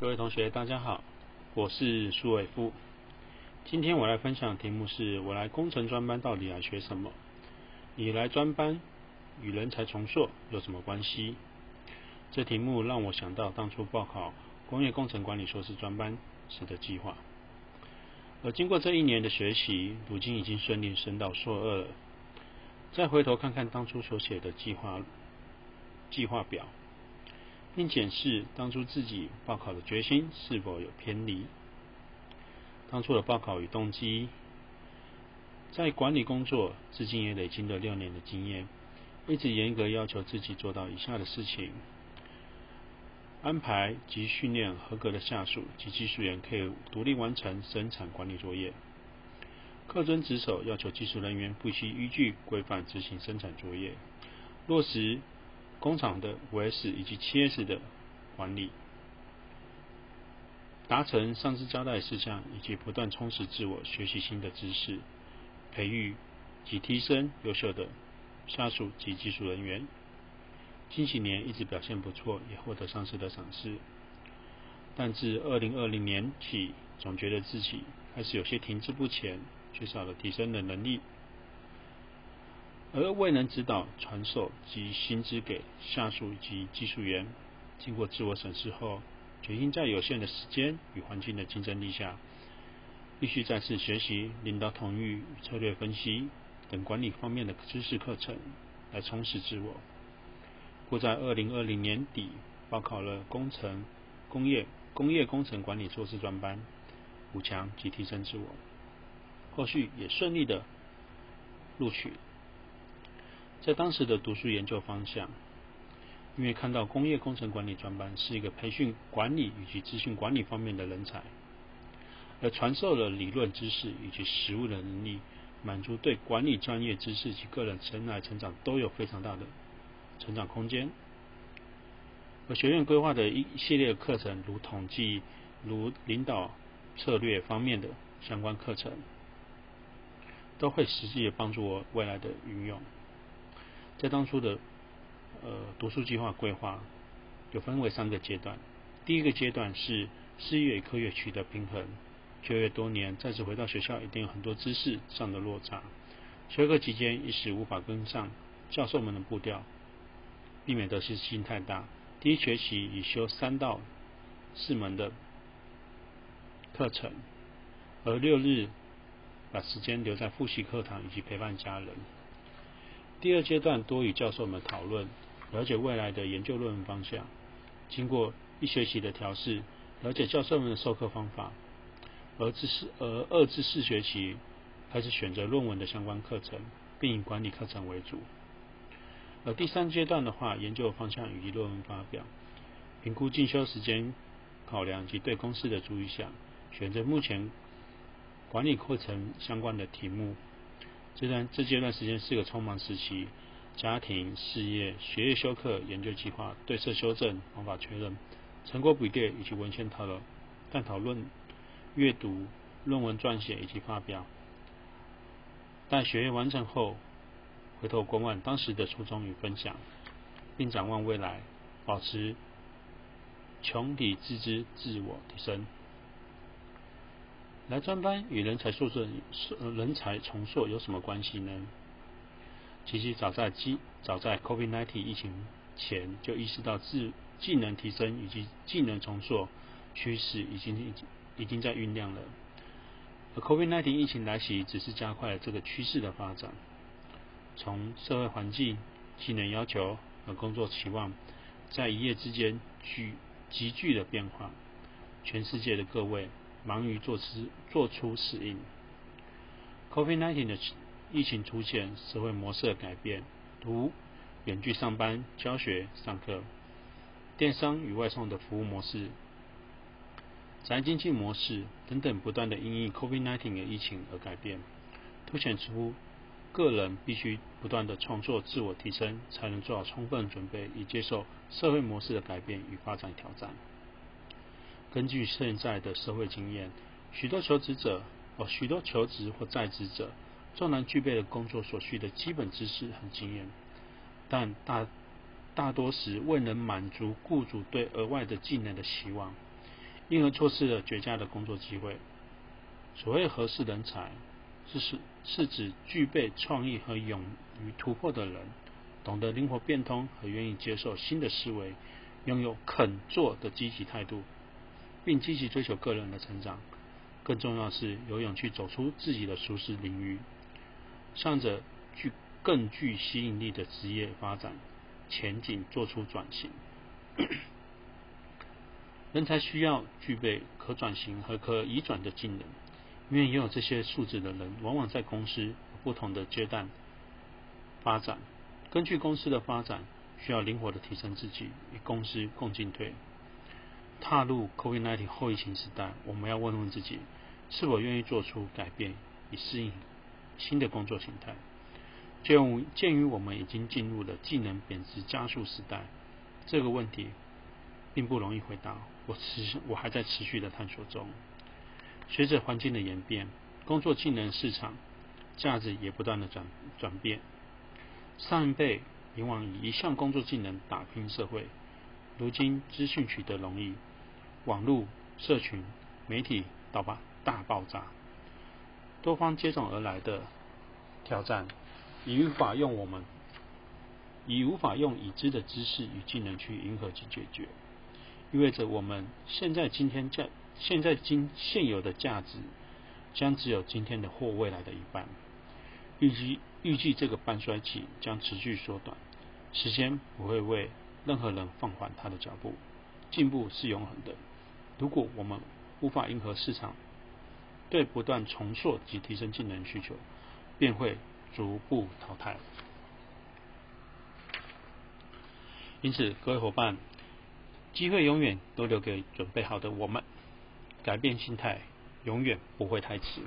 各位同学，大家好，我是苏伟夫。今天我来分享的题目是：我来工程专班到底来学什么？你来专班与人才重塑有什么关系？这题目让我想到当初报考工业工程管理硕士专班时的计划。而经过这一年的学习，如今已经顺利升到硕二了。再回头看看当初所写的计划计划表。并检视当初自己报考的决心是否有偏离。当初的报考与动机，在管理工作至今也累积了六年的经验，一直严格要求自己做到以下的事情：安排及训练合格的下属及技术员，可以独立完成生产管理作业；恪遵职守，要求技术人员必须依据规范执行生产作业，落实。工厂的五 S 以及七 S 的管理，达成上司交代事项，以及不断充实自我，学习新的知识，培育及提升优秀的下属及技术人员。近几年一直表现不错，也获得上司的赏识。但自二零二零年起，总觉得自己开始有些停滞不前，缺少了提升的能力。而未能指导、传授及薪资给下属及技术员，经过自我审视后，决心在有限的时间与环境的竞争力下，必须再次学习领导统御策略分析等管理方面的知识课程，来充实自我。故在二零二零年底报考了工程工业工业工程管理硕士专班，补强及提升自我。后续也顺利的录取。在当时的读书研究方向，因为看到工业工程管理专班是一个培训管理以及资讯管理方面的人才，而传授了理论知识以及实务的能力，满足对管理专业知识及个人生涯成长都有非常大的成长空间。而学院规划的一系列课程，如统计、如领导策略方面的相关课程，都会实际的帮助我未来的运用。在当初的呃读书计划规划，有分为三个阶段。第一个阶段是事业与课业取得平衡，就业多年再次回到学校，一定有很多知识上的落差。学课期间一时无法跟上教授们的步调，避免得失心太大。第一学期已修三到四门的课程，而六日把时间留在复习课堂以及陪伴家人。第二阶段多与教授们讨论，了解未来的研究论文方向。经过一学期的调试，了解教授们的授课方法。而至四而二至四学期开始选择论文的相关课程，并以管理课程为主。而第三阶段的话，研究方向与论文发表，评估进修时间考量及对公司的注意项，选择目前管理课程相关的题目。这段这阶段时间是个匆忙时期，家庭、事业、学业休课、研究计划、对策修正、方法确认、成果比对以及文献讨论、但讨论、阅读、论文撰写以及发表。待学业完成后，回头观望当时的初衷与分享，并展望未来，保持穷理自知、自我提升。来专班与人才塑造、人才重塑有什么关系呢？其实早在基早在 COVID-19 疫情前就意识到技技能提升以及技能重塑趋势已经已经已经在酝酿了。而 COVID-19 疫情来袭，只是加快了这个趋势的发展。从社会环境、技能要求和工作期望，在一夜之间剧急剧的变化，全世界的各位。忙于做出做出适应，COVID-19 的疫情出现，社会模式的改变，如远距上班、教学、上课、电商与外送的服务模式、宅经济模式等等，不断的因应 COVID-19 的疫情而改变，凸显出个人必须不断的创作、自我提升，才能做好充分准备，以接受社会模式的改变与发展挑战。根据现在的社会经验，许多求职者哦，许多求职或在职者，纵然具备了工作所需的基本知识和经验，但大大多时未能满足雇主对额外的技能的希望，因而错失了绝佳的工作机会。所谓合适人才，是是是指具备创意和勇于突破的人，懂得灵活变通和愿意接受新的思维，拥有肯做的积极态度，并积极追求个人的成长。更重要是有勇气走出自己的舒适领域，向着具更具吸引力的职业发展前景做出转型。人才需要具备可转型和可移转的技能，因为拥有这些素质的人，往往在公司不同的阶段发展。根据公司的发展，需要灵活的提升自己，与公司共进退。踏入 COVID-19 后疫情时代，我们要问问自己，是否愿意做出改变，以适应新的工作形态？鉴鉴于我们已经进入了技能贬值加速时代，这个问题。并不容易回答，我持我还在持续的探索中。随着环境的演变，工作技能市场价值也不断的转转变。上一辈以往以一项工作技能打拼社会，如今资讯取得容易，网络、社群、媒体到吧大爆炸，多方接踵而来的挑战，已无法用我们已无法用已知的知识与技能去迎合及解决。意味着我们现在今天价现在今现有的价值将只有今天的或未来的一半。预计预计这个半衰期将持续缩短，时间不会为任何人放缓他的脚步。进步是永恒的。如果我们无法迎合市场对不断重塑及提升技能需求，便会逐步淘汰。因此，各位伙伴。机会永远都留给准备好的我们，改变心态永远不会太迟。